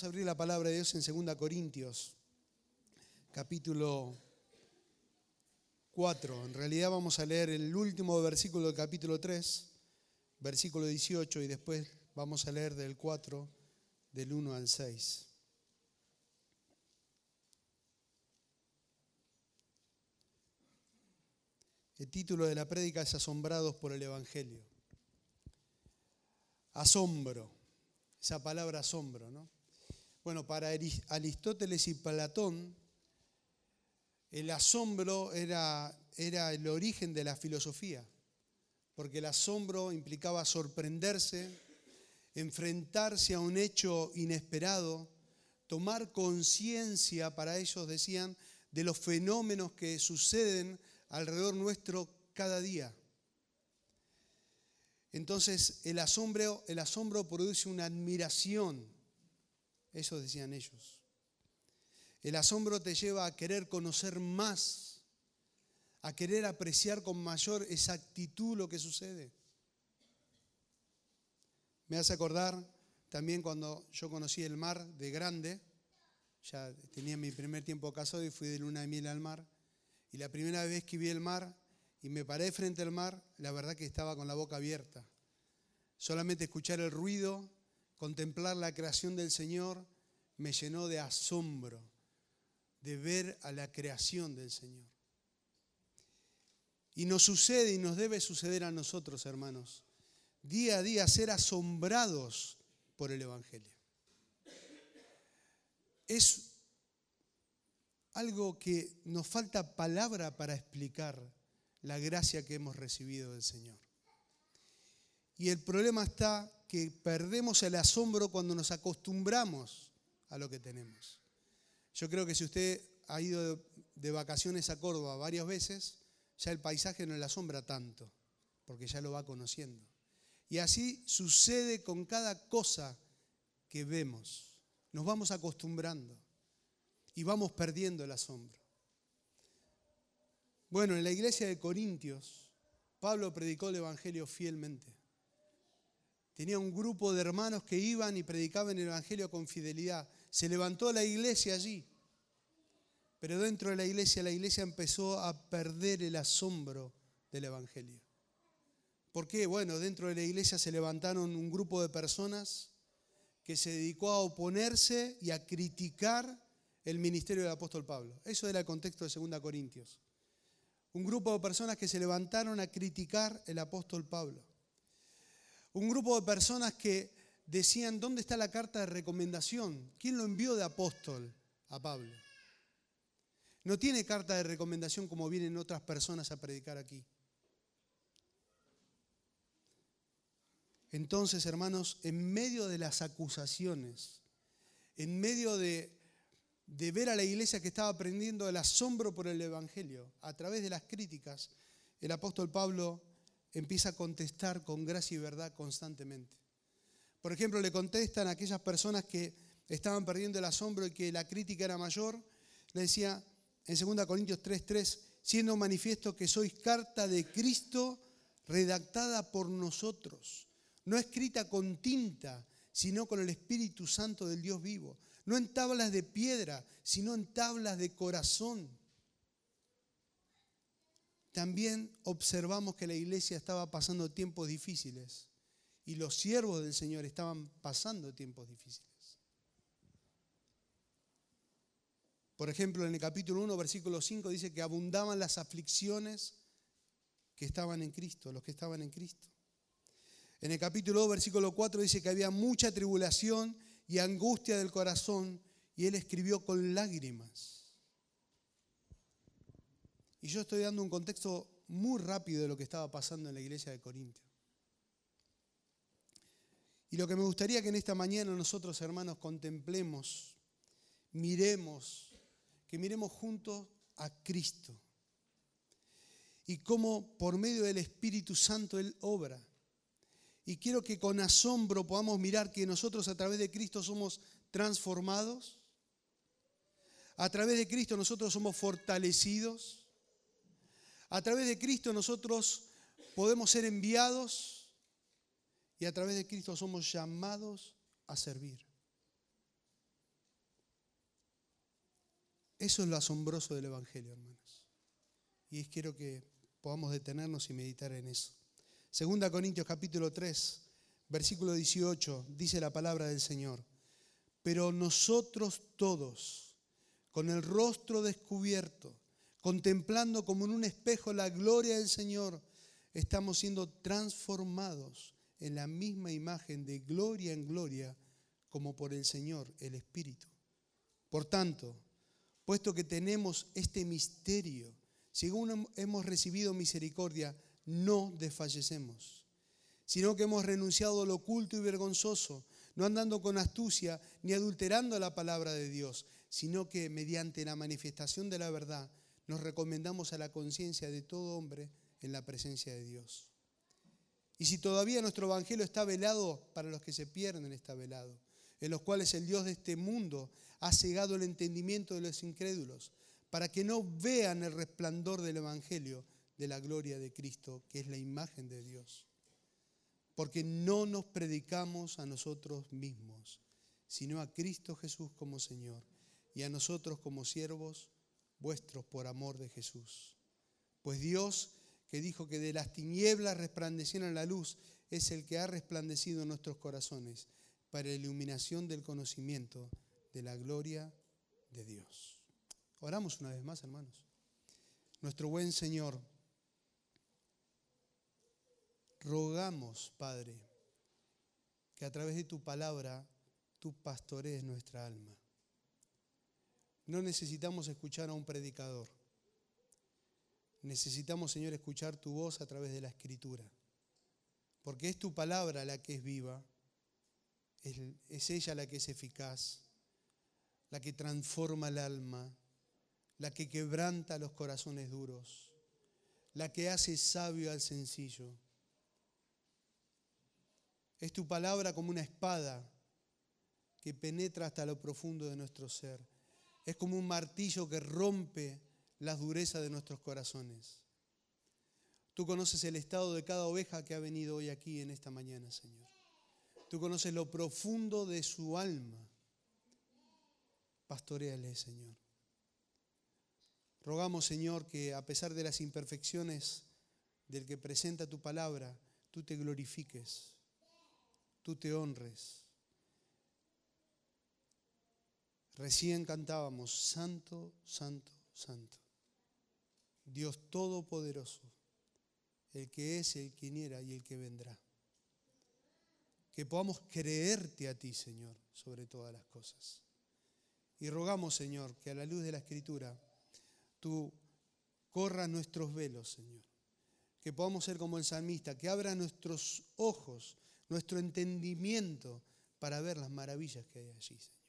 Vamos a abrir la palabra de Dios en 2 Corintios, capítulo 4. En realidad vamos a leer el último versículo del capítulo 3, versículo 18, y después vamos a leer del 4, del 1 al 6. El título de la prédica es Asombrados por el Evangelio. Asombro, esa palabra asombro, ¿no? Bueno, para Aristóteles y Platón, el asombro era, era el origen de la filosofía, porque el asombro implicaba sorprenderse, enfrentarse a un hecho inesperado, tomar conciencia, para ellos decían, de los fenómenos que suceden alrededor nuestro cada día. Entonces el asombro, el asombro produce una admiración, eso decían ellos. El asombro te lleva a querer conocer más, a querer apreciar con mayor exactitud lo que sucede. Me hace acordar también cuando yo conocí el mar de grande, ya tenía mi primer tiempo casado y fui de luna de miel al mar, y la primera vez que vi el mar y me paré frente al mar, la verdad que estaba con la boca abierta. Solamente escuchar el ruido, contemplar la creación del Señor, me llenó de asombro de ver a la creación del Señor. Y nos sucede y nos debe suceder a nosotros, hermanos, día a día ser asombrados por el Evangelio. Es algo que nos falta palabra para explicar la gracia que hemos recibido del Señor. Y el problema está que perdemos el asombro cuando nos acostumbramos a lo que tenemos. Yo creo que si usted ha ido de, vacaciones a Córdoba varias veces, ya el paisaje no le asombra tanto, porque ya lo va conociendo. Y así sucede con cada cosa que vemos. Nos vamos acostumbrando y vamos perdiendo el asombro. Bueno, en la iglesia de Corintios, Pablo predicó el Evangelio fielmente. Tenía un grupo de hermanos que iban y predicaban el Evangelio con fidelidad. Se levantó la iglesia allí. Pero dentro de la iglesia, la iglesia empezó a perder el asombro del Evangelio. ¿Por qué? Bueno, dentro de la iglesia se levantaron un grupo de personas que se dedicó a oponerse y a criticar el ministerio del apóstol Pablo. Eso era el contexto de 2 Corintios. Un grupo de personas que se levantaron a criticar el apóstol Pablo. Un grupo de personas que decían, ¿dónde está la carta de recomendación? ¿Quién lo envió de apóstol a Pablo? No tiene carta de recomendación como vienen otras personas a predicar aquí. Entonces, hermanos, en medio de las acusaciones, en medio de de ver a la iglesia que estaba aprendiendo el asombro por el Evangelio. A través de las críticas, el apóstol Pablo empieza a contestar con gracia y verdad constantemente. Por ejemplo, le contestan a aquellas personas que estaban perdiendo el asombro y que la crítica era mayor. Le decía en 2 Corintios 3:3, siendo manifiesto que sois carta de Cristo redactada por nosotros, no escrita con tinta, sino con el Espíritu Santo del Dios vivo no en tablas de piedra, sino en tablas de corazón. También observamos que la iglesia estaba pasando tiempos difíciles y los siervos del Señor estaban pasando tiempos difíciles. Por ejemplo, en el capítulo 1, versículo 5 dice que abundaban las aflicciones que estaban en Cristo, los que estaban en Cristo. En el capítulo 2, versículo 4 dice que había mucha tribulación y angustia del corazón, y él escribió con lágrimas. Y yo estoy dando un contexto muy rápido de lo que estaba pasando en la iglesia de Corintio. Y lo que me gustaría que en esta mañana nosotros, hermanos, contemplemos, miremos, que miremos juntos a Cristo. Y cómo por medio del Espíritu Santo Él obra. Y quiero que con asombro podamos mirar que nosotros a través de Cristo somos transformados. A través de Cristo nosotros somos fortalecidos. A través de Cristo nosotros podemos ser enviados. Y a través de Cristo somos llamados a servir. Eso es lo asombroso del Evangelio, hermanos. Y quiero que podamos detenernos y meditar en eso. Segunda Corintios capítulo 3, versículo 18, dice la palabra del Señor. Pero nosotros todos, con el rostro descubierto, contemplando como en un espejo la gloria del Señor, estamos siendo transformados en la misma imagen de gloria en gloria como por el Señor, el Espíritu. Por tanto, puesto que tenemos este misterio, según hemos recibido misericordia, no desfallecemos, sino que hemos renunciado a lo oculto y vergonzoso, no andando con astucia ni adulterando la palabra de Dios, sino que mediante la manifestación de la verdad nos recomendamos a la conciencia de todo hombre en la presencia de Dios. Y si todavía nuestro evangelio está velado, para los que se pierden está velado, en los cuales el Dios de este mundo ha cegado el entendimiento de los incrédulos, para que no vean el resplandor del evangelio de la gloria de Cristo, que es la imagen de Dios. Porque no nos predicamos a nosotros mismos, sino a Cristo Jesús como Señor, y a nosotros como siervos vuestros por amor de Jesús. Pues Dios que dijo que de las tinieblas resplandeciera la luz, es el que ha resplandecido en nuestros corazones para la iluminación del conocimiento de la gloria de Dios. Oramos una vez más, hermanos. Nuestro buen Señor, rogamos, Padre, que a través de tu palabra tú pastorees nuestra alma. No necesitamos escuchar a un predicador. Necesitamos, Señor, escuchar tu voz a través de la escritura. Porque es tu palabra la que es viva, es, ella la que es eficaz, la que transforma el alma, la que quebranta los corazones duros, la que hace sabio al sencillo. Es tu palabra como una espada que penetra hasta lo profundo de nuestro ser. Es como un martillo que rompe las durezas de nuestros corazones. Tú conoces el estado de cada oveja que ha venido hoy aquí en esta mañana, Señor. Tú conoces lo profundo de su alma. Pastoreale, Señor. Rogamos, Señor, que a pesar de las imperfecciones del que presenta tu palabra, tú te glorifiques, tú te honres. Recién cantábamos, Santo, Santo, Santo. Dios Todopoderoso, el que es, el que era y el que vendrá. Que podamos creerte a ti, Señor, sobre todas las cosas. Y rogamos, Señor, que a la luz de la Escritura tú corras nuestros velos, Señor. Que podamos ser como el salmista, que abra nuestros ojos, nuestro entendimiento para ver las maravillas que hay allí, Señor.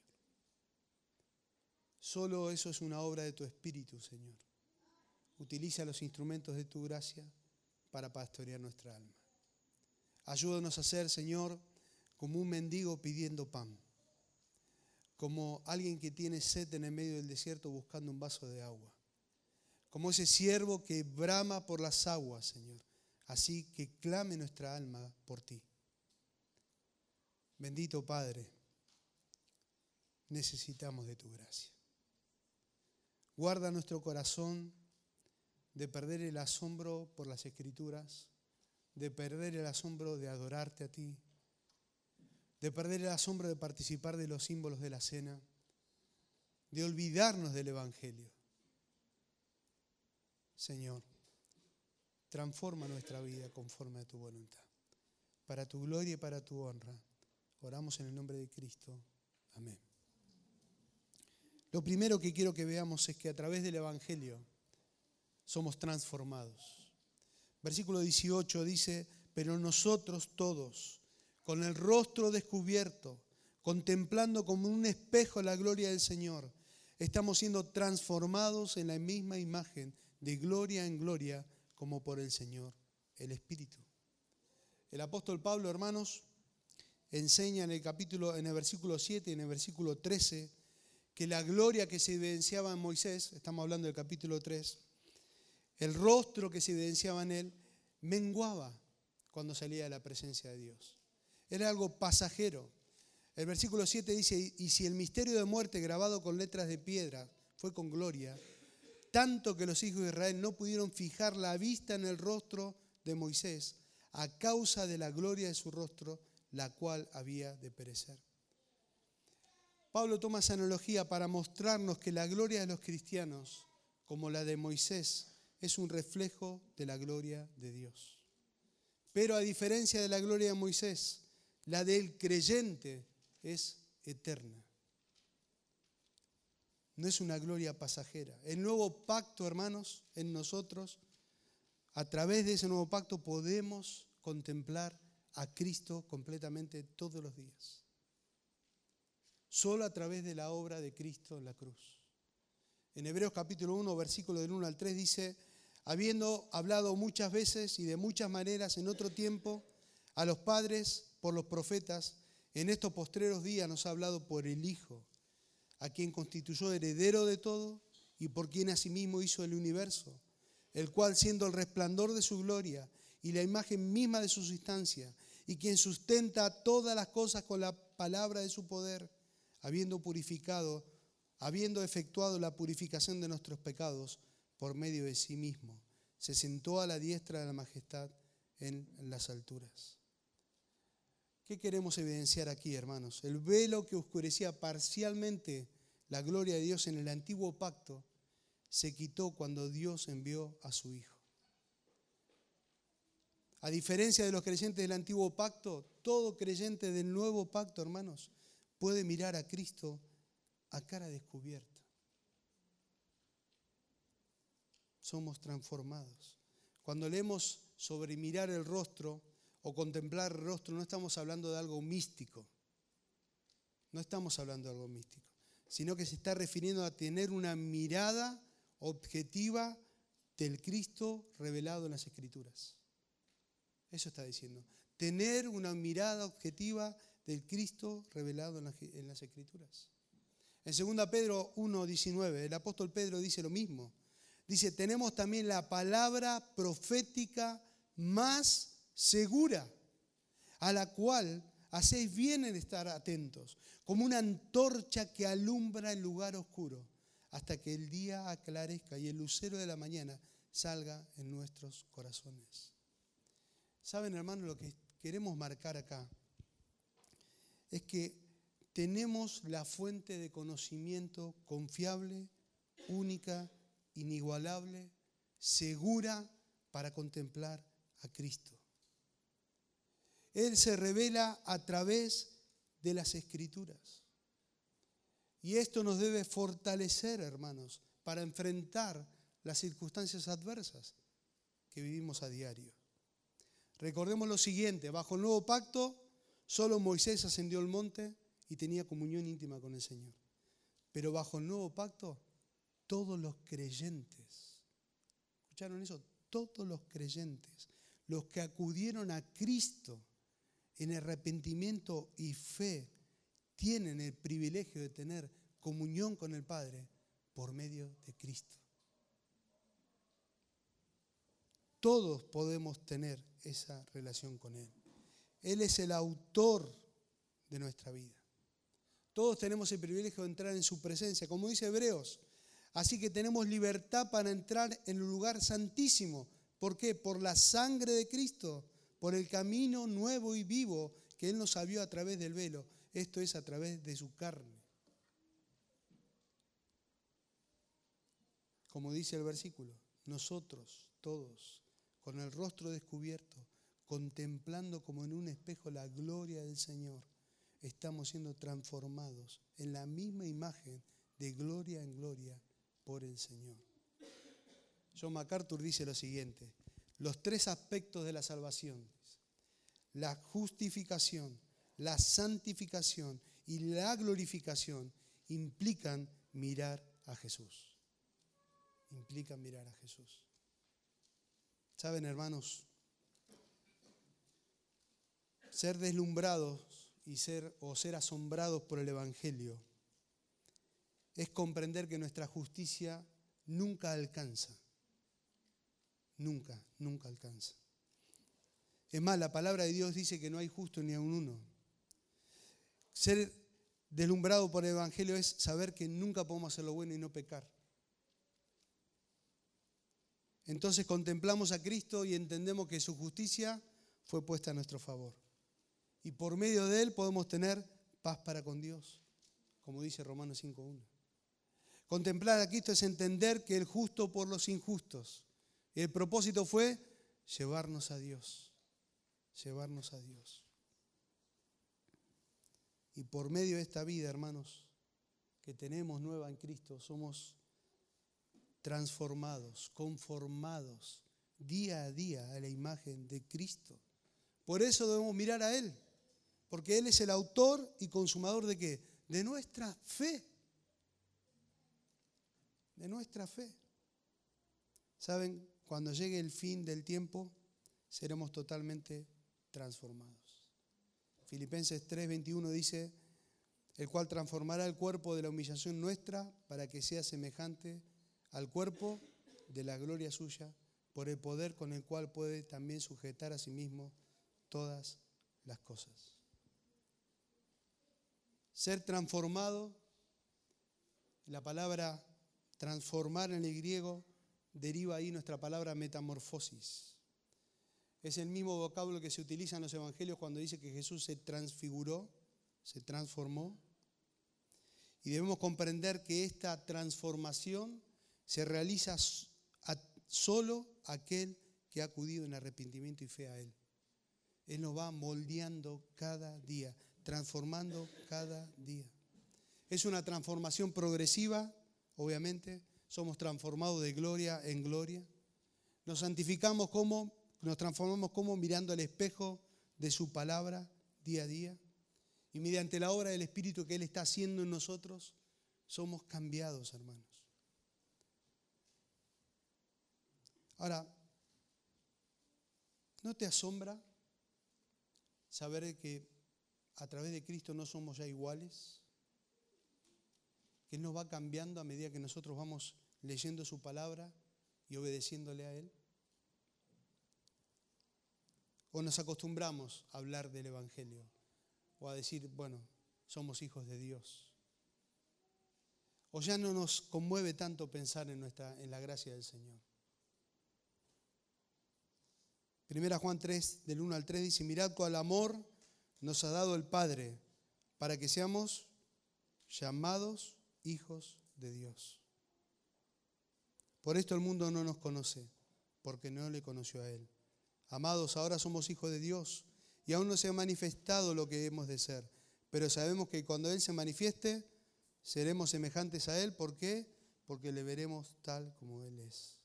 Solo eso es una obra de tu Espíritu, Señor. Utiliza los instrumentos de tu gracia para pastorear nuestra alma. Ayúdanos a ser, Señor, como un mendigo pidiendo pan, como alguien que tiene sed en el medio del desierto buscando un vaso de agua, como ese siervo que brama por las aguas, Señor. Así que clame nuestra alma por ti. Bendito Padre, necesitamos de tu gracia. Guarda nuestro corazón de perder el asombro por las escrituras, de perder el asombro de adorarte a ti, de perder el asombro de participar de los símbolos de la cena, de olvidarnos del Evangelio. Señor, transforma nuestra vida conforme a tu voluntad. Para tu gloria y para tu honra. Oramos en el nombre de Cristo. Amén. Lo primero que quiero que veamos es que a través del Evangelio somos transformados. Versículo 18 dice, pero nosotros todos, con el rostro descubierto, contemplando como un espejo la gloria del Señor, estamos siendo transformados en la misma imagen, de gloria en gloria, como por el Señor, el Espíritu. El apóstol Pablo, hermanos, enseña en el capítulo, en el versículo 7 y en el versículo 13, que la gloria que se evidenciaba en Moisés, estamos hablando del capítulo 3, el rostro que se evidenciaba en él menguaba cuando salía de la presencia de Dios. Era algo pasajero. El versículo 7 dice, y si el misterio de muerte grabado con letras de piedra fue con gloria, tanto que los hijos de Israel no pudieron fijar la vista en el rostro de Moisés a causa de la gloria de su rostro, la cual había de perecer. Pablo toma esa analogía para mostrarnos que la gloria de los cristianos, como la de Moisés, es un reflejo de la gloria de Dios. Pero a diferencia de la gloria de Moisés, la del creyente es eterna. No es una gloria pasajera. El nuevo pacto, hermanos, en nosotros, a través de ese nuevo pacto podemos contemplar a Cristo completamente todos los días. Solo a través de la obra de Cristo en la cruz. En Hebreos capítulo 1, versículo del 1 al 3 dice, habiendo hablado muchas veces y de muchas maneras en otro tiempo a los padres por los profetas, en estos postreros días nos ha hablado por el Hijo, a quien constituyó heredero de todo y por quien asimismo hizo el universo, el cual siendo el resplandor de su gloria y la imagen misma de su sustancia, y quien sustenta todas las cosas con la palabra de su poder, habiendo purificado, habiendo efectuado la purificación de nuestros pecados por medio de sí mismo, se sentó a la diestra de la majestad en las alturas. ¿Qué queremos evidenciar aquí, hermanos? El velo que oscurecía parcialmente la gloria de Dios en el antiguo pacto se quitó cuando Dios envió a su Hijo. A diferencia de los creyentes del antiguo pacto, todo creyente del nuevo pacto, hermanos, puede mirar a Cristo a cara descubierta. Somos transformados. Cuando leemos sobre mirar el rostro, o contemplar el rostro, no estamos hablando de algo místico. No estamos hablando de algo místico, sino que se está refiriendo a tener una mirada objetiva del Cristo revelado en las Escrituras. Eso está diciendo. Tener una mirada objetiva del Cristo revelado en las, Escrituras. En 2 Pedro 1.19, el apóstol Pedro dice lo mismo. Dice, tenemos también la palabra profética más segura, a la cual hacéis bien en estar atentos, como una antorcha que alumbra el lugar oscuro, hasta que el día aclarezca y el lucero de la mañana salga en nuestros corazones. ¿Saben, hermanos, lo que queremos marcar acá? Es que tenemos la fuente de conocimiento confiable, única, inigualable, segura para contemplar a Cristo. Él se revela a través de las escrituras. Y esto nos debe fortalecer, hermanos, para enfrentar las circunstancias adversas que vivimos a diario. Recordemos lo siguiente, bajo el nuevo pacto, solo Moisés ascendió al monte y tenía comunión íntima con el Señor. Pero bajo el nuevo pacto, todos los creyentes, ¿escucharon eso? Todos los creyentes, los que acudieron a Cristo, en arrepentimiento y fe tienen el privilegio de tener comunión con el Padre por medio de Cristo. Todos podemos tener esa relación con Él. Él es el autor de nuestra vida. Todos tenemos el privilegio de entrar en su presencia, como dice Hebreos. Así que tenemos libertad para entrar en el lugar santísimo. ¿Por qué? Por la sangre de Cristo por el camino nuevo y vivo que Él nos abrió a través del velo. Esto es a través de su carne. Como dice el versículo, nosotros todos, con el rostro descubierto, contemplando como en un espejo la gloria del Señor, estamos siendo transformados en la misma imagen de gloria en gloria por el Señor. John MacArthur dice lo siguiente, los tres aspectos de la salvación, la justificación, la santificación y la glorificación implican mirar a Jesús. Implican mirar a Jesús. Saben, hermanos, ser deslumbrados y ser o ser asombrados por el evangelio es comprender que nuestra justicia nunca alcanza Nunca, nunca alcanza. Es más, la palabra de Dios dice que no hay justo ni a un uno. Ser deslumbrado por el Evangelio es saber que nunca podemos hacer lo bueno y no pecar. Entonces contemplamos a Cristo y entendemos que su justicia fue puesta a nuestro favor. Y por medio de Él podemos tener paz para con Dios, como dice Romanos 5.1. Contemplar a Cristo es entender que el justo por los injustos. El propósito fue llevarnos a Dios, llevarnos a Dios. Y por medio de esta vida, hermanos, que tenemos nueva en Cristo, somos transformados, conformados día a día a la imagen de Cristo. Por eso debemos mirar a Él, porque Él es el autor y consumador de qué? De nuestra fe. De nuestra fe. ¿Saben? Cuando llegue el fin del tiempo, seremos totalmente transformados. Filipenses 3:21 dice, el cual transformará el cuerpo de la humillación nuestra para que sea semejante al cuerpo de la gloria suya, por el poder con el cual puede también sujetar a sí mismo todas las cosas. Ser transformado, la palabra transformar en el griego deriva ahí nuestra palabra metamorfosis. Es el mismo vocablo que se utiliza en los evangelios cuando dice que Jesús se transfiguró, se transformó. Y debemos comprender que esta transformación se realiza solo aquel que ha acudido en arrepentimiento y fe a Él. Él nos va moldeando cada día, transformando cada día. Es una transformación progresiva, obviamente. Somos transformados de gloria en gloria. Nos santificamos como, nos transformamos como mirando al espejo de su palabra día a día. Y mediante la obra del Espíritu que Él está haciendo en nosotros, somos cambiados, hermanos. Ahora, ¿no te asombra saber que a través de Cristo no somos ya iguales? Que Él nos va cambiando a medida que nosotros vamos leyendo su palabra y obedeciéndole a Él. O nos acostumbramos a hablar del Evangelio o a decir, bueno, somos hijos de Dios. O ya no nos conmueve tanto pensar en, nuestra, en la gracia del Señor. Primera Juan 3, del 1 al 3 dice, mirad cuál amor nos ha dado el Padre para que seamos llamados hijos de Dios. Por esto el mundo no nos conoce, porque no le conoció a Él. Amados, ahora somos hijos de Dios y aún no se ha manifestado lo que hemos de ser, pero sabemos que cuando Él se manifieste, seremos semejantes a Él. ¿Por qué? Porque le veremos tal como Él es.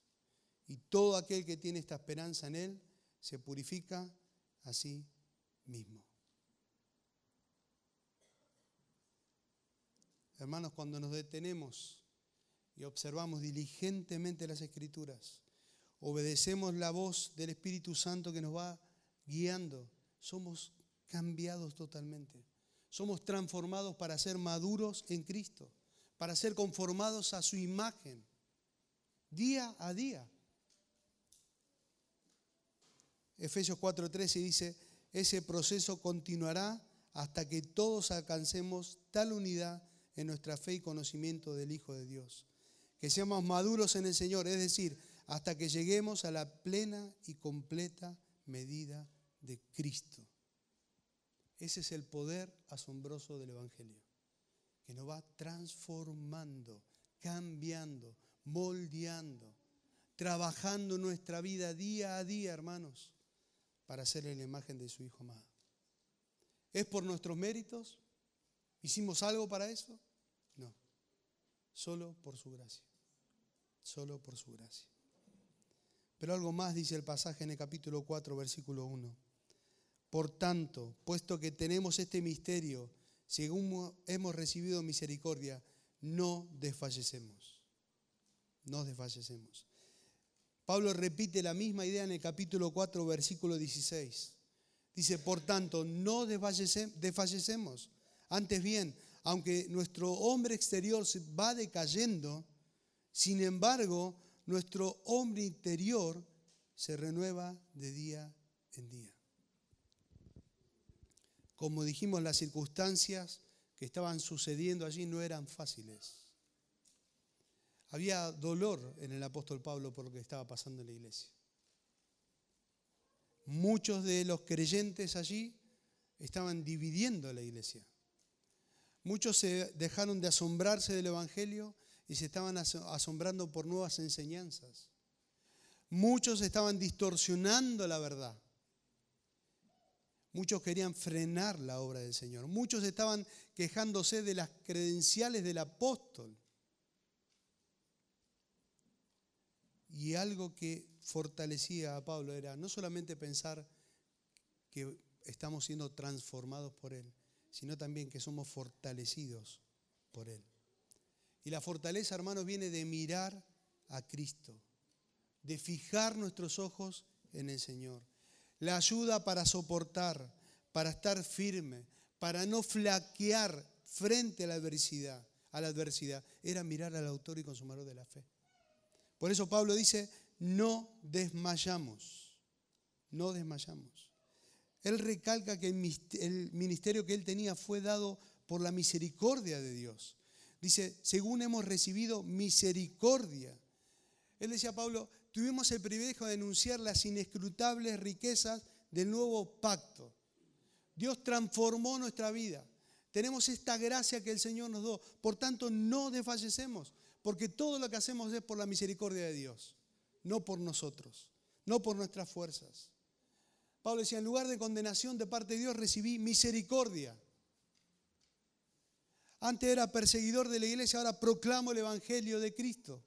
Y todo aquel que tiene esta esperanza en Él, se purifica a sí mismo. Hermanos, cuando nos detenemos y observamos diligentemente las escrituras, obedecemos la voz del Espíritu Santo que nos va guiando, somos cambiados totalmente. Somos transformados para ser maduros en Cristo, para ser conformados a su imagen, día a día. Efesios 4:13 dice, ese proceso continuará hasta que todos alcancemos tal unidad en nuestra fe y conocimiento del Hijo de Dios. Que seamos maduros en el Señor, es decir, hasta que lleguemos a la plena y completa medida de Cristo. Ese es el poder asombroso del Evangelio, que nos va transformando, cambiando, moldeando, trabajando nuestra vida día a día, hermanos para hacerle la imagen de su Hijo amado. ¿Es por nuestros méritos? ¿Hicimos algo para eso? Solo por su gracia, solo por su gracia. Pero algo más dice el pasaje en el capítulo 4, versículo 1. Por tanto, puesto que tenemos este misterio, según hemos recibido misericordia, no desfallecemos. No desfallecemos. Pablo repite la misma idea en el capítulo 4, versículo 16. Dice, por tanto, no desfallecemos. Antes bien, aunque nuestro hombre exterior va decayendo, sin embargo, nuestro hombre interior se renueva de día en día. Como dijimos, las circunstancias que estaban sucediendo allí no eran fáciles. Había dolor en el apóstol Pablo por lo que estaba pasando en la iglesia. Muchos de los creyentes allí estaban dividiendo la iglesia. Muchos se dejaron de asombrarse del Evangelio y se estaban asombrando por nuevas enseñanzas. Muchos estaban distorsionando la verdad. Muchos querían frenar la obra del Señor. Muchos estaban quejándose de las credenciales del apóstol. Y algo que fortalecía a Pablo era no solamente pensar que estamos siendo transformados por Él, sino también que somos fortalecidos por Él. Y la fortaleza, hermanos, viene de mirar a Cristo, de fijar nuestros ojos en el Señor. La ayuda para soportar, para estar firme, para no flaquear frente a la adversidad, a la adversidad, era mirar al autor y consumador de la fe. Por eso Pablo dice, no desmayamos, no desmayamos. Él recalca que el ministerio que él tenía fue dado por la misericordia de Dios. Dice, según hemos recibido misericordia. Él decía, Pablo, tuvimos el privilegio de denunciar las inescrutables riquezas del nuevo pacto. Dios transformó nuestra vida. Tenemos esta gracia que el Señor nos dio. Por tanto, no desfallecemos, porque todo lo que hacemos es por la misericordia de Dios, no por nosotros, no por nuestras fuerzas. Pablo decía, en lugar de condenación de parte de Dios recibí misericordia. Antes era perseguidor de la iglesia, ahora proclamo el Evangelio de Cristo,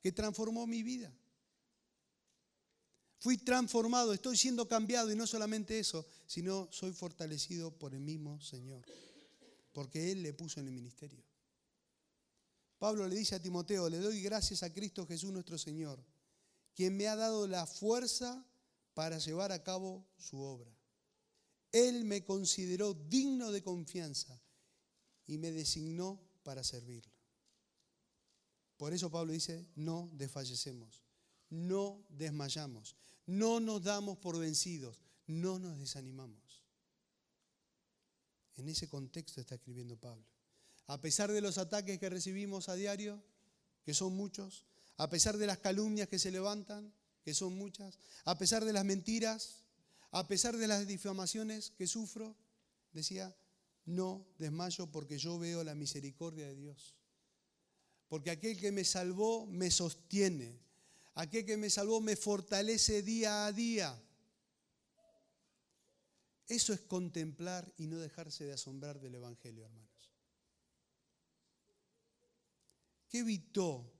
que transformó mi vida. Fui transformado, estoy siendo cambiado y no solamente eso, sino soy fortalecido por el mismo Señor, porque Él le puso en el ministerio. Pablo le dice a Timoteo, le doy gracias a Cristo Jesús nuestro Señor, quien me ha dado la fuerza para llevar a cabo su obra. Él me consideró digno de confianza y me designó para servirlo. Por eso Pablo dice, no desfallecemos, no desmayamos, no nos damos por vencidos, no nos desanimamos. En ese contexto está escribiendo Pablo. A pesar de los ataques que recibimos a diario, que son muchos, a pesar de las calumnias que se levantan, que son muchas, a pesar de las mentiras, a pesar de las difamaciones que sufro, decía, no desmayo porque yo veo la misericordia de Dios. Porque aquel que me salvó me sostiene. Aquel que me salvó me fortalece día a día. Eso es contemplar y no dejarse de asombrar del Evangelio, hermanos. ¿Qué evitó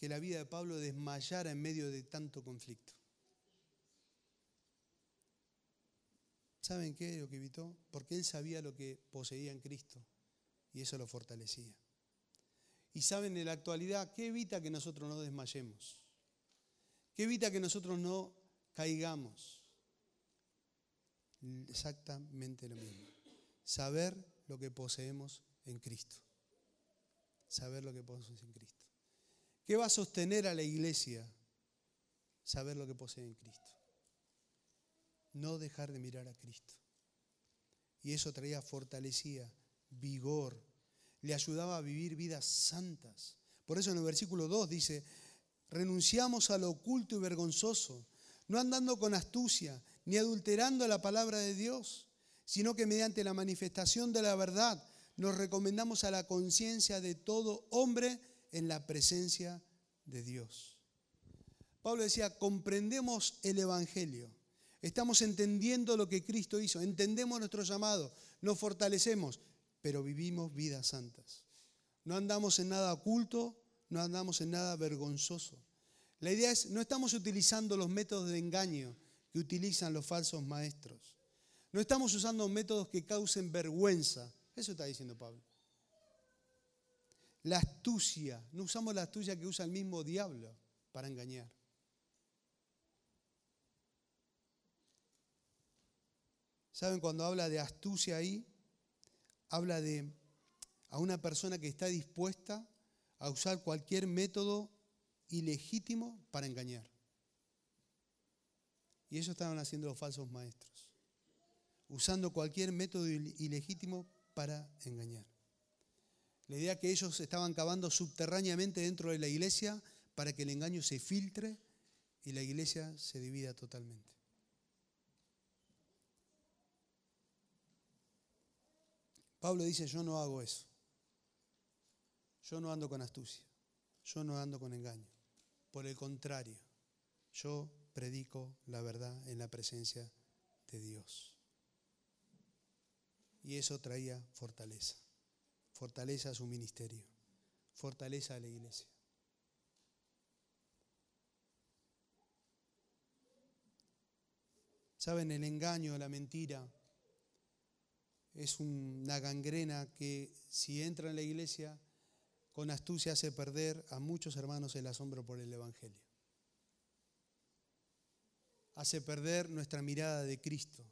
que la vida de Pablo desmayara en medio de tanto conflicto? ¿Saben qué lo que evitó? Porque él sabía lo que poseía en Cristo y eso lo fortalecía. Y saben en la actualidad, ¿qué evita que nosotros no desmayemos? ¿Qué evita que nosotros no caigamos? Exactamente lo mismo. Saber lo que poseemos en Cristo. Saber lo que poseemos en Cristo. ¿Qué va a sostener a la iglesia? Saber lo que posee en Cristo no dejar de mirar a Cristo. Y eso traía fortalecía, vigor, le ayudaba a vivir vidas santas. Por eso en el versículo 2 dice, renunciamos a lo oculto y vergonzoso, no andando con astucia, ni adulterando la palabra de Dios, sino que mediante la manifestación de la verdad nos recomendamos a la conciencia de todo hombre en la presencia de Dios. Pablo decía, comprendemos el Evangelio Estamos entendiendo lo que Cristo hizo, entendemos nuestro llamado, nos fortalecemos, pero vivimos vidas santas. No andamos en nada oculto, no andamos en nada vergonzoso. La idea es, no estamos utilizando los métodos de engaño que utilizan los falsos maestros. No estamos usando métodos que causen vergüenza. Eso está diciendo Pablo. La astucia, no usamos la astucia que usa el mismo diablo para engañar. ¿Saben cuando habla de astucia ahí? Habla de a una persona que está dispuesta a usar cualquier método ilegítimo para engañar. Y eso estaban haciendo los falsos maestros. Usando cualquier método ilegítimo para engañar. La idea que ellos estaban cavando subterráneamente dentro de la iglesia para que el engaño se filtre y la iglesia se divida totalmente. Pablo dice, yo no hago eso. Yo no ando con astucia. Yo no ando con engaño. Por el contrario, yo predico la verdad en la presencia de Dios. Y eso traía fortaleza. Fortaleza a su ministerio. Fortaleza a la iglesia. Saben, el engaño, la mentira, es una gangrena que si entra en la iglesia, con astucia hace perder a muchos hermanos el asombro por el Evangelio. Hace perder nuestra mirada de Cristo.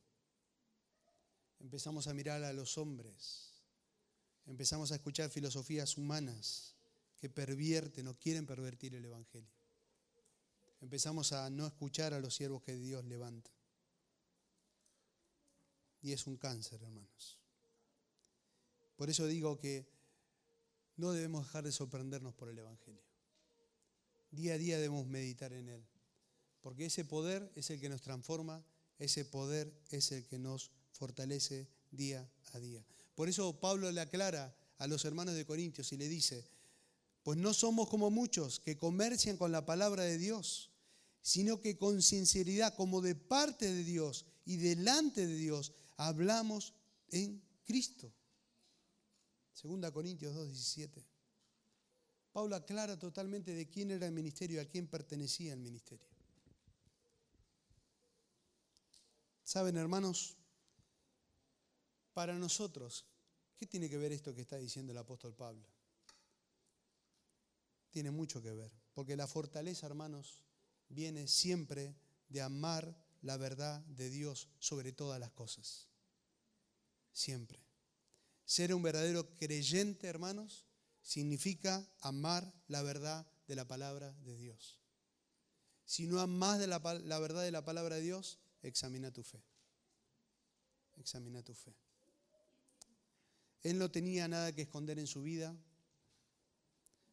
Empezamos a mirar a los hombres. Empezamos a escuchar filosofías humanas que pervierten o quieren pervertir el Evangelio. Empezamos a no escuchar a los siervos que Dios levanta. Y es un cáncer, hermanos. Por eso digo que no debemos dejar de sorprendernos por el Evangelio. Día a día debemos meditar en Él. Porque ese poder es el que nos transforma, ese poder es el que nos fortalece día a día. Por eso Pablo le aclara a los hermanos de Corintios y le dice, pues no somos como muchos que comercian con la palabra de Dios, sino que con sinceridad, como de parte de Dios y delante de Dios, hablamos en Cristo. Segunda Corintios 2.17. Pablo aclara totalmente de quién era el ministerio y a quién pertenecía el ministerio. Saben, hermanos, para nosotros, ¿qué tiene que ver esto que está diciendo el apóstol Pablo? Tiene mucho que ver, porque la fortaleza, hermanos, viene siempre de amar la verdad de Dios sobre todas las cosas. Siempre. Ser un verdadero creyente, hermanos, significa amar la verdad de la palabra de Dios. Si no amas la verdad de la palabra de Dios, examina tu fe. Examina tu fe. Él no tenía nada que esconder en su vida,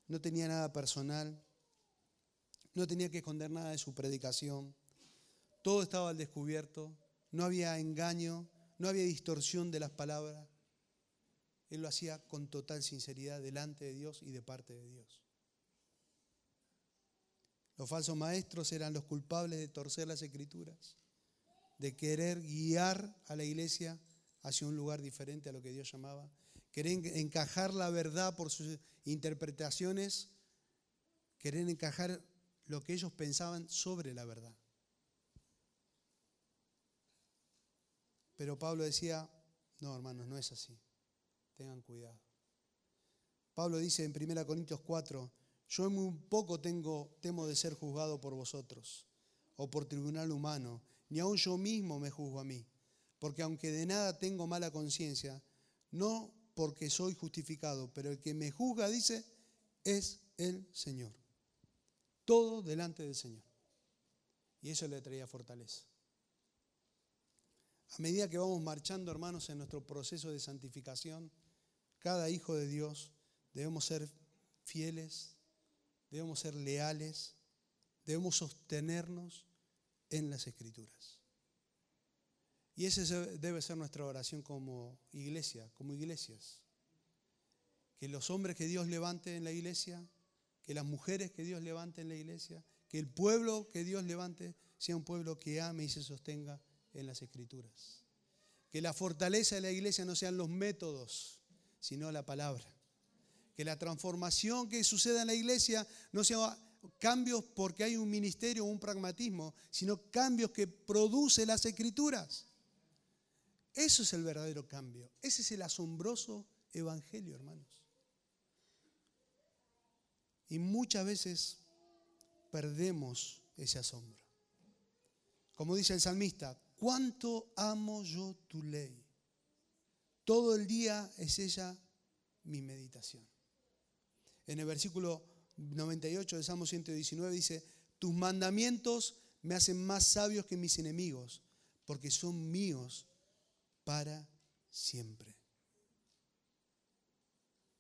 no tenía nada personal, no tenía que esconder nada de su predicación. Todo estaba al descubierto, no había engaño, no había distorsión de las palabras. Él lo hacía con total sinceridad delante de Dios y de parte de Dios. Los falsos maestros eran los culpables de torcer las escrituras, de querer guiar a la iglesia hacia un lugar diferente a lo que Dios llamaba, querer encajar la verdad por sus interpretaciones, querer encajar lo que ellos pensaban sobre la verdad. Pero Pablo decía, no hermanos, no es así. Tengan cuidado. Pablo dice en 1 Corintios 4, yo muy poco tengo, temo de ser juzgado por vosotros o por tribunal humano, ni aun yo mismo me juzgo a mí, porque aunque de nada tengo mala conciencia, no porque soy justificado, pero el que me juzga, dice, es el Señor. Todo delante del Señor. Y eso le traía fortaleza. A medida que vamos marchando, hermanos, en nuestro proceso de santificación, cada hijo de Dios debemos ser fieles, debemos ser leales, debemos sostenernos en las escrituras. Y esa debe ser nuestra oración como iglesia, como iglesias. Que los hombres que Dios levante en la iglesia, que las mujeres que Dios levante en la iglesia, que el pueblo que Dios levante sea un pueblo que ame y se sostenga en las escrituras. Que la fortaleza de la iglesia no sean los métodos, sino la palabra. Que la transformación que suceda en la iglesia no sea cambios porque hay un ministerio o un pragmatismo, sino cambios que produce las escrituras. Eso es el verdadero cambio. Ese es el asombroso evangelio, hermanos. Y muchas veces perdemos ese asombro. Como dice el salmista, cuánto amo yo tu ley. Todo el día es ella mi meditación. En el versículo 98 de Salmo 119 dice, tus mandamientos me hacen más sabios que mis enemigos, porque son míos para siempre.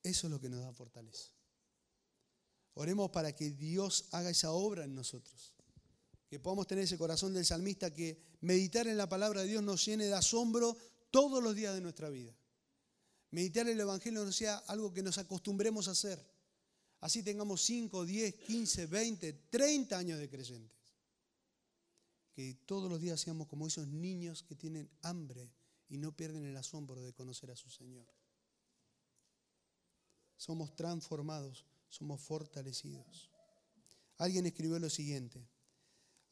Eso es lo que nos da fortaleza. Oremos para que Dios haga esa obra en nosotros. Que podamos tener ese corazón del salmista que meditar en la palabra de Dios nos llene de asombro todos los días de nuestra vida. Meditar el Evangelio no sea algo que nos acostumbremos a hacer. Así tengamos 5, 10, 15, 20, 30 años de creyentes. Que todos los días seamos como esos niños que tienen hambre y no pierden el asombro de conocer a su Señor. Somos transformados somos fortalecidos. Alguien escribió lo siguiente,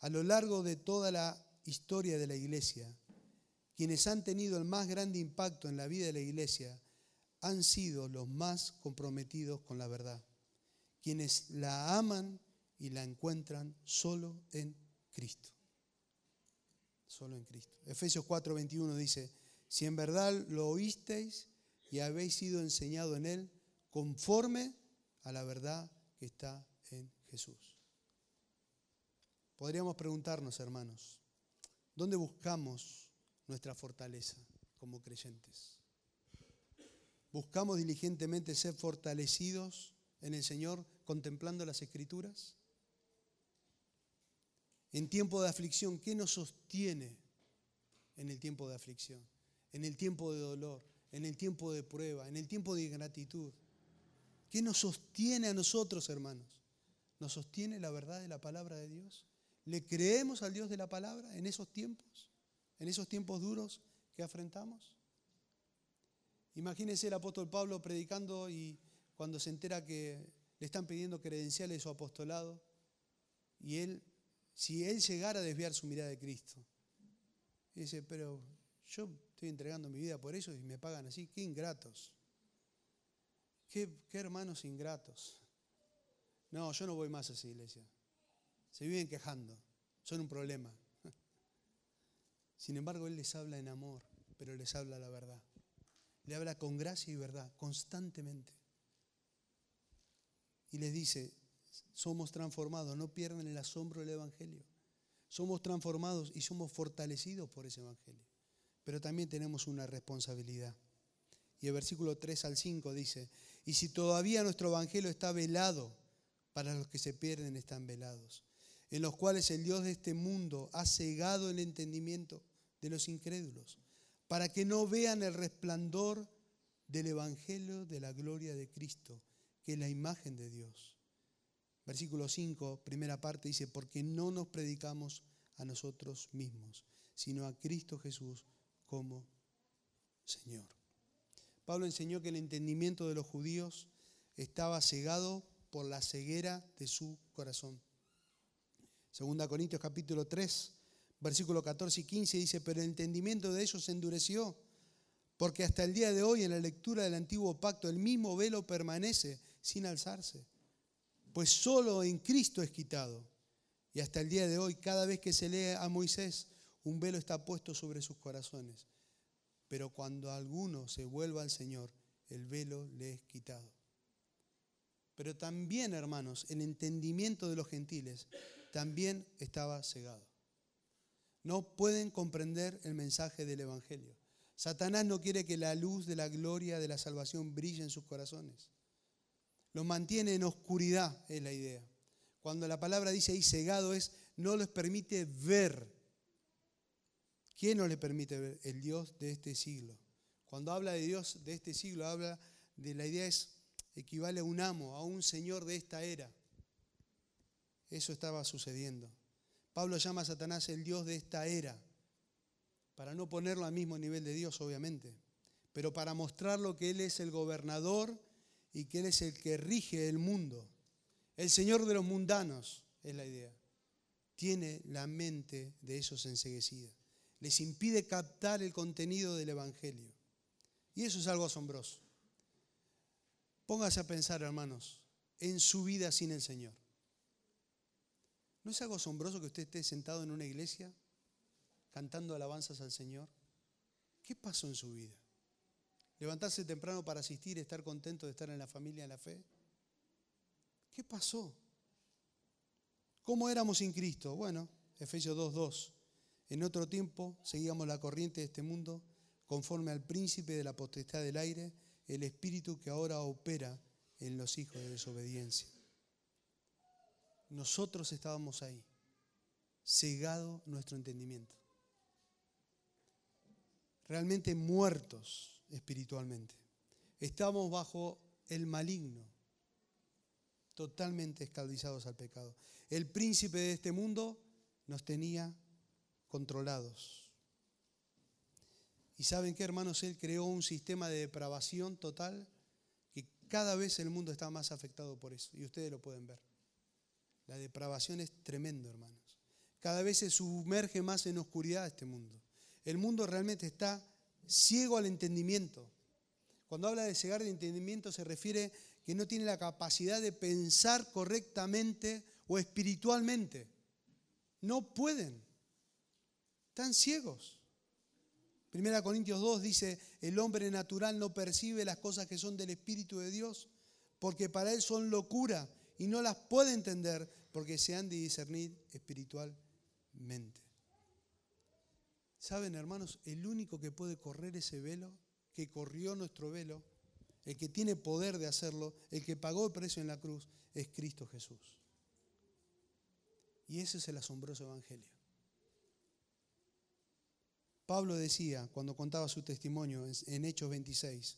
a lo largo de toda la historia de la iglesia, quienes han tenido el más grande impacto en la vida de la iglesia han sido los más comprometidos con la verdad, quienes la aman y la encuentran solo en Cristo. Solo en Cristo. Efesios 4:21 dice, si en verdad lo oísteis y habéis sido enseñado en él, conforme a la verdad que está en Jesús. Podríamos preguntarnos, hermanos, ¿dónde buscamos nuestra fortaleza como creyentes? ¿Buscamos diligentemente ser fortalecidos en el Señor contemplando las Escrituras? En tiempo de aflicción, ¿qué nos sostiene en el tiempo de aflicción? En el tiempo de dolor, en el tiempo de prueba, en el tiempo de ingratitud. ¿Qué nos sostiene a nosotros, hermanos? ¿Nos sostiene la verdad de la palabra de Dios? ¿Le creemos al Dios de la palabra en esos tiempos? ¿En esos tiempos duros que afrontamos? Imagínense el apóstol Pablo predicando y cuando se entera que le están pidiendo credenciales de su apostolado y él, si él llegara a desviar su mirada de Cristo, dice, pero yo estoy entregando mi vida por eso y me pagan así, qué ingratos. Qué, hermanos ingratos. No, yo no voy más a esa iglesia. Se viven quejando. Son un problema. Sin embargo, Él les habla en amor, pero les habla la verdad. Le habla con gracia y verdad, constantemente. Y les dice, somos transformados, no pierdan el asombro del Evangelio. Somos transformados y somos fortalecidos por ese Evangelio. Pero también tenemos una responsabilidad. Y el versículo 3 al 5 dice, y si todavía nuestro Evangelio está velado, para los que se pierden están velados, en los cuales el Dios de este mundo ha cegado el entendimiento de los incrédulos, para que no vean el resplandor del Evangelio de la gloria de Cristo, que es la imagen de Dios. Versículo 5, primera parte dice, porque no nos predicamos a nosotros mismos, sino a Cristo Jesús como Señor. Pablo enseñó que el entendimiento de los judíos estaba cegado por la ceguera de su corazón. Segunda Corintios capítulo 3, versículo 14 y 15 dice, pero el entendimiento de ellos se endureció, porque hasta el día de hoy en la lectura del antiguo pacto el mismo velo permanece sin alzarse, pues solo en Cristo es quitado. Y hasta el día de hoy, cada vez que se lee a Moisés, un velo está puesto sobre sus corazones pero cuando alguno se vuelva al Señor, el velo le es quitado. Pero también, hermanos, el entendimiento de los gentiles también estaba cegado. No pueden comprender el mensaje del Evangelio. Satanás no quiere que la luz de la gloria de la salvación brille en sus corazones. Los mantiene en oscuridad, es la idea. Cuando la palabra dice ahí cegado es, no les permite ver ¿Quién no le permite ver? El Dios de este siglo. Cuando habla de Dios de este siglo, habla de la idea es, equivale a un amo, a un señor de esta era. Eso estaba sucediendo. Pablo llama a Satanás el Dios de esta era, para no ponerlo al mismo nivel de Dios, obviamente, pero para mostrarlo que Él es el gobernador y que Él es el que rige el mundo. El Señor de los mundanos es la idea. Tiene la mente de esos enseguecidos les impide captar el contenido del Evangelio. Y eso es algo asombroso. Póngase a pensar, hermanos, en su vida sin el Señor. ¿No es algo asombroso que usted esté sentado en una iglesia cantando alabanzas al Señor? ¿Qué pasó en su vida? ¿Levantarse temprano para asistir, estar contento de estar en la familia, en la fe? ¿Qué pasó? ¿Cómo éramos sin Cristo? Bueno, Efesios 2.2. En otro tiempo seguíamos la corriente de este mundo conforme al príncipe de la potestad del aire el espíritu que ahora opera en los hijos de desobediencia. Nosotros estábamos ahí, cegado nuestro entendimiento, realmente muertos espiritualmente. Estamos bajo el maligno, totalmente escaldizados al pecado. El príncipe de este mundo nos tenía controlados. Y saben qué, hermanos, Él creó un sistema de depravación total que cada vez el mundo está más afectado por eso. Y ustedes lo pueden ver. La depravación es tremendo, hermanos. Cada vez se sumerge más en oscuridad este mundo. El mundo realmente está ciego al entendimiento. Cuando habla de cegar de entendimiento se refiere que no tiene la capacidad de pensar correctamente o espiritualmente. No pueden. Están ciegos. Primera Corintios 2 dice, el hombre natural no percibe las cosas que son del Espíritu de Dios, porque para él son locura y no las puede entender porque se han de discernir espiritualmente. ¿Saben, hermanos? El único que puede correr ese velo, que corrió nuestro velo, el que tiene poder de hacerlo, el que pagó el precio en la cruz, es Cristo Jesús. Y ese es el asombroso Evangelio. Pablo decía, cuando contaba su testimonio en Hechos 26,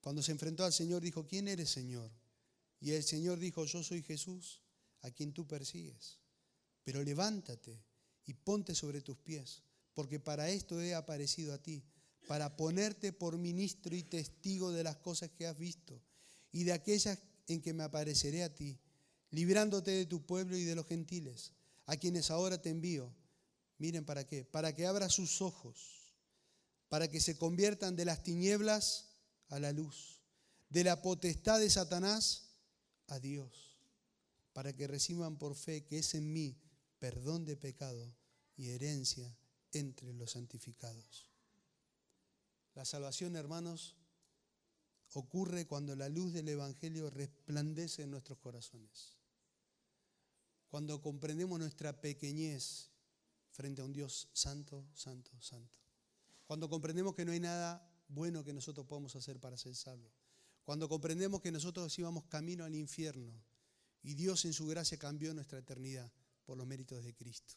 cuando se enfrentó al Señor, dijo, ¿quién eres Señor? Y el Señor dijo, yo soy Jesús, a quien tú persigues. Pero levántate y ponte sobre tus pies, porque para esto he aparecido a ti, para ponerte por ministro y testigo de las cosas que has visto y de aquellas en que me apareceré a ti, librándote de tu pueblo y de los gentiles, a quienes ahora te envío Miren para qué. Para que abra sus ojos, para que se conviertan de las tinieblas a la luz, de la potestad de Satanás a Dios, para que reciban por fe que es en mí perdón de pecado y herencia entre los santificados. La salvación, hermanos, ocurre cuando la luz del Evangelio resplandece en nuestros corazones. Cuando comprendemos nuestra pequeñez frente a un Dios santo, santo, santo. Cuando comprendemos que no hay nada bueno que nosotros podamos hacer para ser salvos. Cuando comprendemos que nosotros íbamos camino al infierno y Dios en su gracia cambió nuestra eternidad por los méritos de Cristo.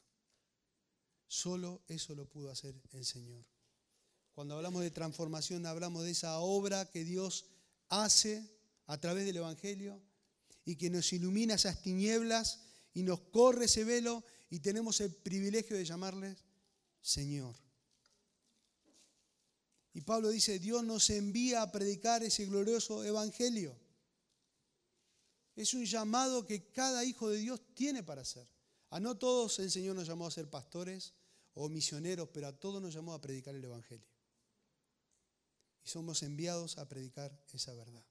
Solo eso lo pudo hacer el Señor. Cuando hablamos de transformación, hablamos de esa obra que Dios hace a través del Evangelio y que nos ilumina esas tinieblas y nos corre ese velo y tenemos el privilegio de llamarles Señor. Y Pablo dice, Dios nos envía a predicar ese glorioso evangelio. Es un llamado que cada hijo de Dios tiene para hacer. A no todos el Señor nos llamó a ser pastores o misioneros, pero a todos nos llamó a predicar el evangelio. Y somos enviados a predicar esa verdad.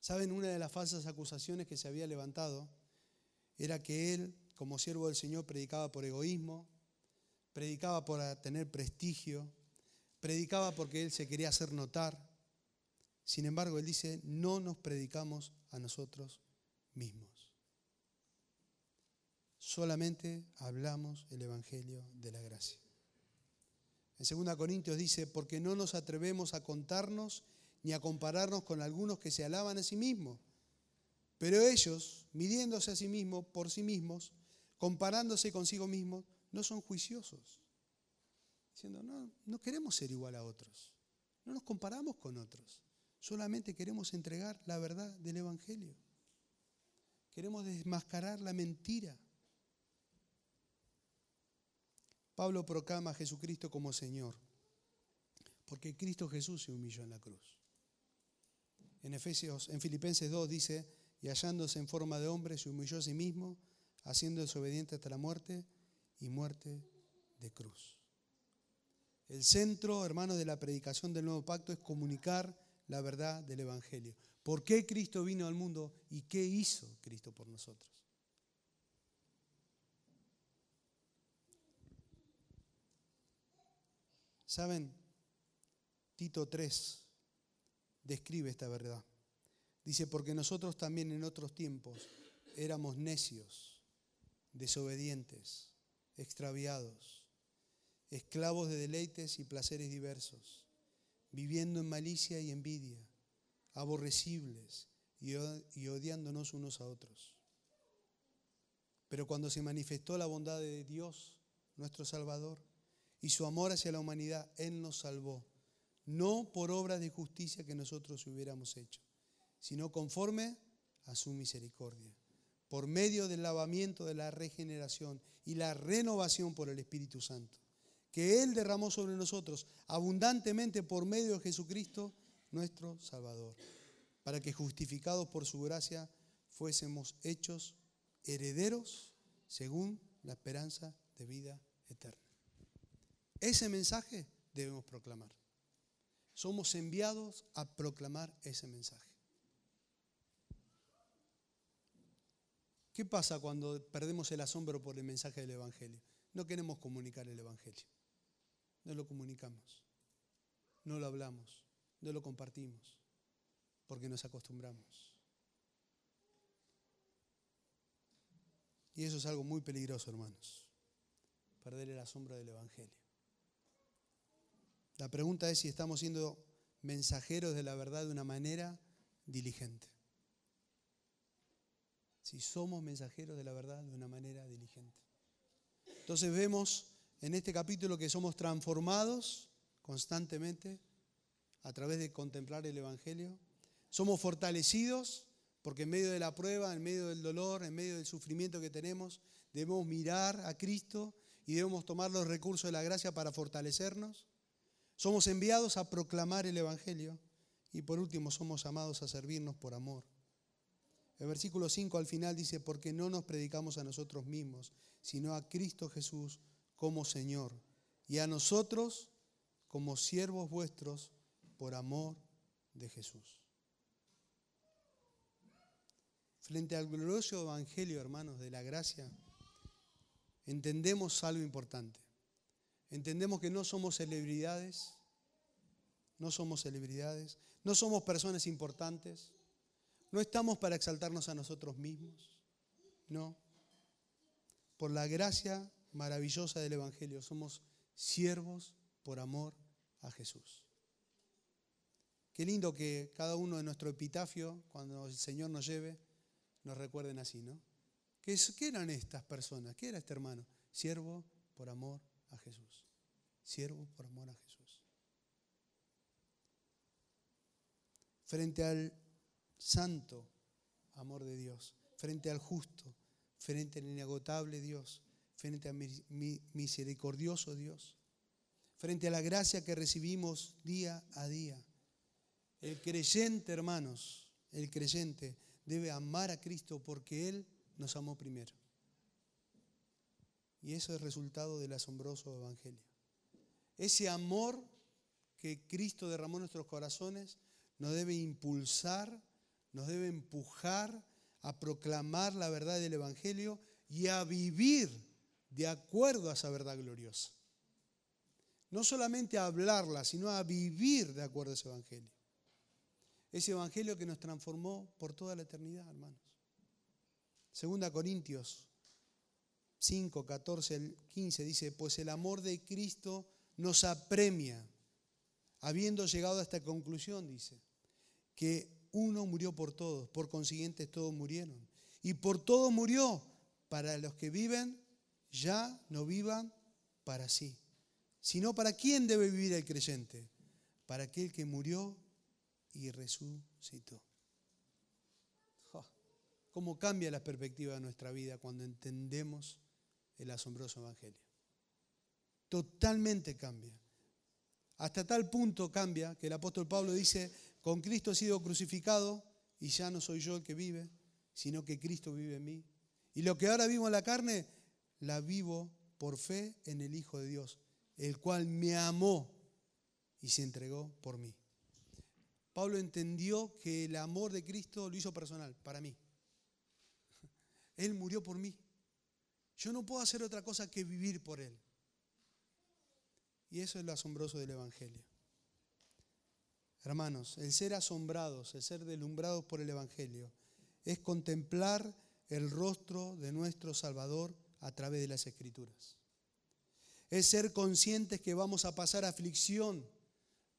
¿Saben? Una de las falsas acusaciones que se había levantado era que él como siervo del Señor predicaba por egoísmo, predicaba por tener prestigio, predicaba porque él se quería hacer notar. Sin embargo, él dice, no nos predicamos a nosotros mismos. Solamente hablamos el Evangelio de la gracia. En 2 Corintios dice, porque no nos atrevemos a contarnos ni a compararnos con algunos que se alaban a sí mismos. Pero ellos, midiéndose a sí mismos por sí mismos, comparándose consigo mismos, no son juiciosos. Diciendo, no, no queremos ser igual a otros. No nos comparamos con otros. Solamente queremos entregar la verdad del Evangelio. Queremos desmascarar la mentira. Pablo proclama a Jesucristo como Señor, porque Cristo Jesús se humilló en la cruz. En Efesios, en Filipenses 2 dice, y hallándose en forma de hombre, se humilló a sí mismo, haciendo desobediente hasta la muerte y muerte de cruz. El centro, hermano, de la predicación del nuevo pacto es comunicar la verdad del Evangelio. ¿Por qué Cristo vino al mundo y qué hizo Cristo por nosotros? ¿Saben? Tito 3 describe esta verdad. Dice, porque nosotros también en otros tiempos éramos necios desobedientes, extraviados, esclavos de deleites y placeres diversos, viviendo en malicia y envidia, aborrecibles y, odiándonos unos a otros. Pero cuando se manifestó la bondad de Dios, nuestro Salvador, y su amor hacia la humanidad, Él nos salvó, no por obras de justicia que nosotros hubiéramos hecho, sino conforme a su misericordia, por medio del lavamiento de la regeneración y la renovación por el Espíritu Santo, que Él derramó sobre nosotros abundantemente por medio de Jesucristo, nuestro Salvador, para que justificados por su gracia fuésemos hechos herederos según la esperanza de vida eterna. Ese mensaje debemos proclamar. Somos enviados a proclamar ese mensaje. ¿Qué pasa cuando perdemos el asombro por el mensaje del Evangelio? No queremos comunicar el Evangelio. No lo comunicamos. No lo hablamos. No lo compartimos. Porque nos acostumbramos. Y eso es algo muy peligroso, hermanos. Perder el asombro del Evangelio. La pregunta es si estamos siendo mensajeros de la verdad de una manera diligente si somos mensajeros de la verdad de una manera diligente. Entonces vemos en este capítulo que somos transformados constantemente a través de contemplar el Evangelio. Somos fortalecidos porque en medio de la prueba, en medio del dolor, en medio del sufrimiento que tenemos, debemos mirar a Cristo y debemos tomar los recursos de la gracia para fortalecernos. Somos enviados a proclamar el Evangelio y por último somos amados a servirnos por amor. El versículo 5 al final dice, porque no nos predicamos a nosotros mismos, sino a Cristo Jesús como Señor, y a nosotros como siervos vuestros por amor de Jesús. Frente al glorioso Evangelio, hermanos, de la gracia, entendemos algo importante. Entendemos que no somos celebridades, no somos celebridades, no somos personas importantes, no estamos para exaltarnos a nosotros mismos, no. Por la gracia maravillosa del Evangelio somos siervos por amor a Jesús. Qué lindo que cada uno de nuestro epitafio, cuando el Señor nos lleve, nos recuerden así, ¿no? ¿Qué, ¿Qué eran estas personas? ¿Qué era este hermano? Siervo por amor a Jesús. Siervo por amor a Jesús. Frente al santo amor de Dios, frente al justo, frente al inagotable Dios, frente al misericordioso Dios, frente a la gracia que recibimos día a día. El creyente, hermanos, el creyente debe amar a Cristo porque Él nos amó primero. Y eso es resultado del asombroso Evangelio. Ese amor que Cristo derramó en nuestros corazones nos debe impulsar nos debe empujar a proclamar la verdad del Evangelio y a vivir de acuerdo a esa verdad gloriosa. No solamente a hablarla, sino a vivir de acuerdo a ese Evangelio. Ese Evangelio que nos transformó por toda la eternidad, hermanos. Segunda Corintios 5, 14 15 dice, pues el amor de Cristo nos apremia, habiendo llegado a esta conclusión, dice, que uno murió por todos, por consiguiente todos murieron. Y por todos murió, para los que viven, ya no vivan para sí, sino para quién debe vivir el creyente, para aquel que murió y resucitó. ¿Cómo cambia la perspectiva de nuestra vida cuando entendemos el asombroso Evangelio? Totalmente cambia. Hasta tal punto cambia que el apóstol Pablo dice, con Cristo he sido crucificado y ya no soy yo el que vive, sino que Cristo vive en mí. Y lo que ahora vivo en la carne, la vivo por fe en el Hijo de Dios, el cual me amó y se entregó por mí. Pablo entendió que el amor de Cristo lo hizo personal, para mí. Él murió por mí. Yo no puedo hacer otra cosa que vivir por Él. Y eso es lo asombroso del Evangelio. Hermanos, el ser asombrados, el ser deslumbrados por el Evangelio, es contemplar el rostro de nuestro Salvador a través de las Escrituras. Es ser conscientes que vamos a pasar aflicción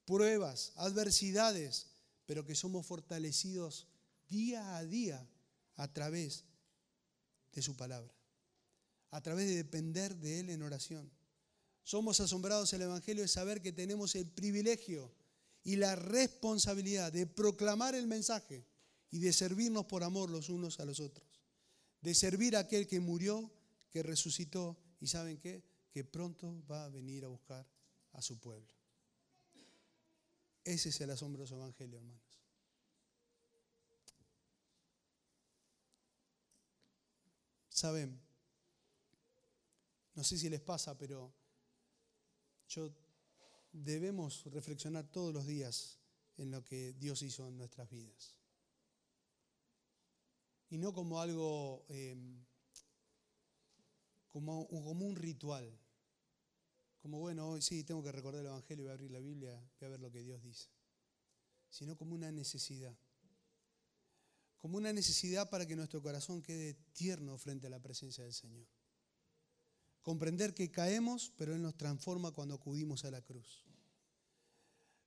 pruebas, adversidades, pero que somos fortalecidos día a día a través de su palabra, a través de depender de Él en oración. Somos asombrados el Evangelio de saber que tenemos el privilegio y la responsabilidad de proclamar el mensaje y de servirnos por amor los unos a los otros, de servir a aquel que murió, que resucitó y saben qué, que pronto va a venir a buscar a su pueblo. Ese es el asombroso Evangelio, hermanos. Saben, no sé si les pasa, pero yo debemos reflexionar todos los días en lo que Dios hizo en nuestras vidas. Y no como algo, em, como, un ritual. Como, bueno, hoy sí, tengo que recordar el Evangelio, voy a abrir la Biblia, voy a ver lo que Dios dice. Sino como una necesidad. Como una necesidad para que nuestro corazón quede tierno frente a la presencia del Señor. Comprender que caemos, pero Él nos transforma cuando acudimos a la cruz.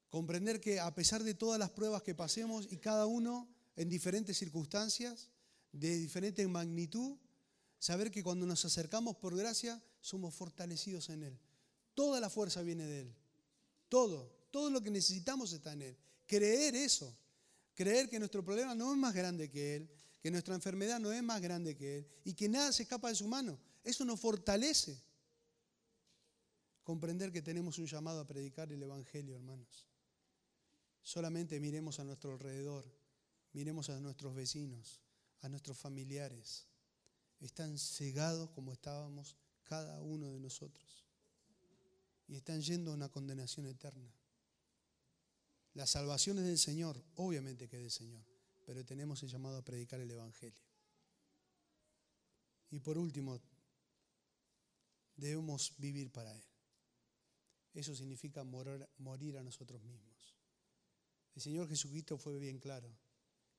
Comprender que a pesar de todas las pruebas que pasemos y cada uno en diferentes circunstancias, de diferente magnitud, saber que cuando nos acercamos por gracia somos fortalecidos en Él. Toda la fuerza viene de Él. Todo, todo lo que necesitamos está en Él. Creer eso. Creer que nuestro problema no es más grande que Él, que nuestra enfermedad no es más grande que Él y que nada se escapa de su mano. Eso nos fortalece. Comprender que tenemos un llamado a predicar el Evangelio, hermanos. Solamente miremos a nuestro alrededor, miremos a nuestros vecinos, a nuestros familiares. Están cegados como estábamos cada uno de nosotros. Y están yendo a una condenación eterna. La salvación es del Señor, obviamente que es del Señor, pero tenemos el llamado a predicar el Evangelio. Y por último, debemos vivir para Él. Eso significa morir, a nosotros mismos. El Señor Jesucristo fue bien claro.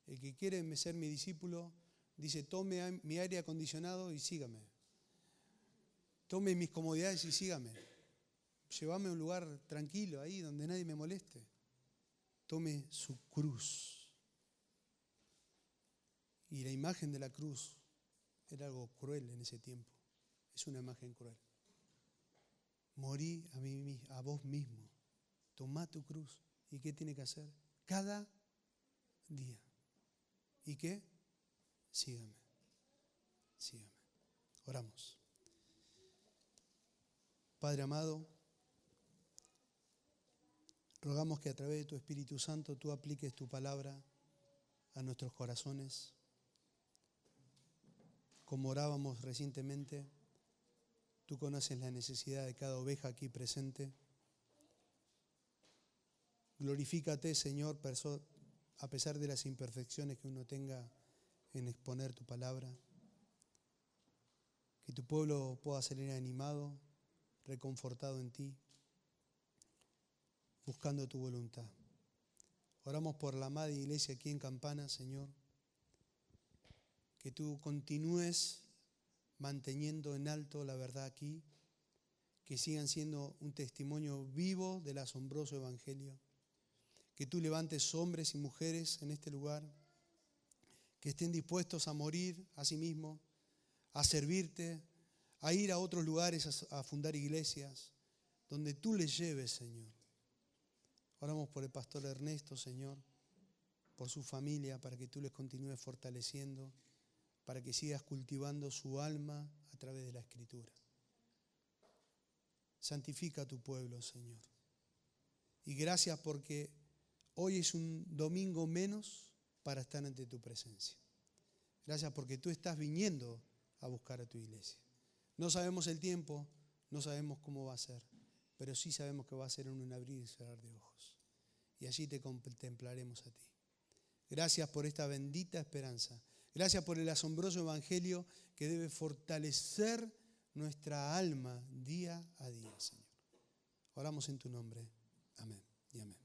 El que quiere ser mi discípulo, dice, tome mi aire acondicionado y sígame. Tome mis comodidades y sígame. Llévame a un lugar tranquilo ahí donde nadie me moleste. Tome su cruz. Y la imagen de la cruz era algo cruel en ese tiempo. Es una imagen cruel. Morí a, mí, a vos mismo. Toma tu cruz. ¿Y qué tiene que hacer? Cada día. ¿Y qué? Sígame. Sígame. Oramos. Padre amado, rogamos que a través de tu Espíritu Santo tú apliques tu palabra a nuestros corazones. Como orábamos recientemente, Tú conoces la necesidad de cada oveja aquí presente. Glorifícate, Señor, a pesar de las imperfecciones que uno tenga en exponer tu palabra. Que tu pueblo pueda salir animado, reconfortado en ti, buscando tu voluntad. Oramos por la amada iglesia aquí en Campana, Señor. Que tú continúes manteniendo en alto la verdad aquí, que sigan siendo un testimonio vivo del asombroso Evangelio, que tú levantes hombres y mujeres en este lugar, que estén dispuestos a morir a sí mismos, a servirte, a ir a otros lugares a, fundar iglesias, donde tú les lleves, Señor. Oramos por el pastor Ernesto, Señor, por su familia, para que tú les continúes fortaleciendo para que sigas cultivando su alma a través de la escritura. Santifica a tu pueblo, Señor. Y gracias porque hoy es un domingo menos para estar ante tu presencia. Gracias porque tú estás viniendo a buscar a tu iglesia. No sabemos el tiempo, no sabemos cómo va a ser, pero sí sabemos que va a ser en un abrir y cerrar de ojos. Y allí te contemplaremos a ti. Gracias por esta bendita esperanza Gracias por el asombroso Evangelio que debe fortalecer nuestra alma día a día, Señor. Oramos en tu nombre. Amén y amén.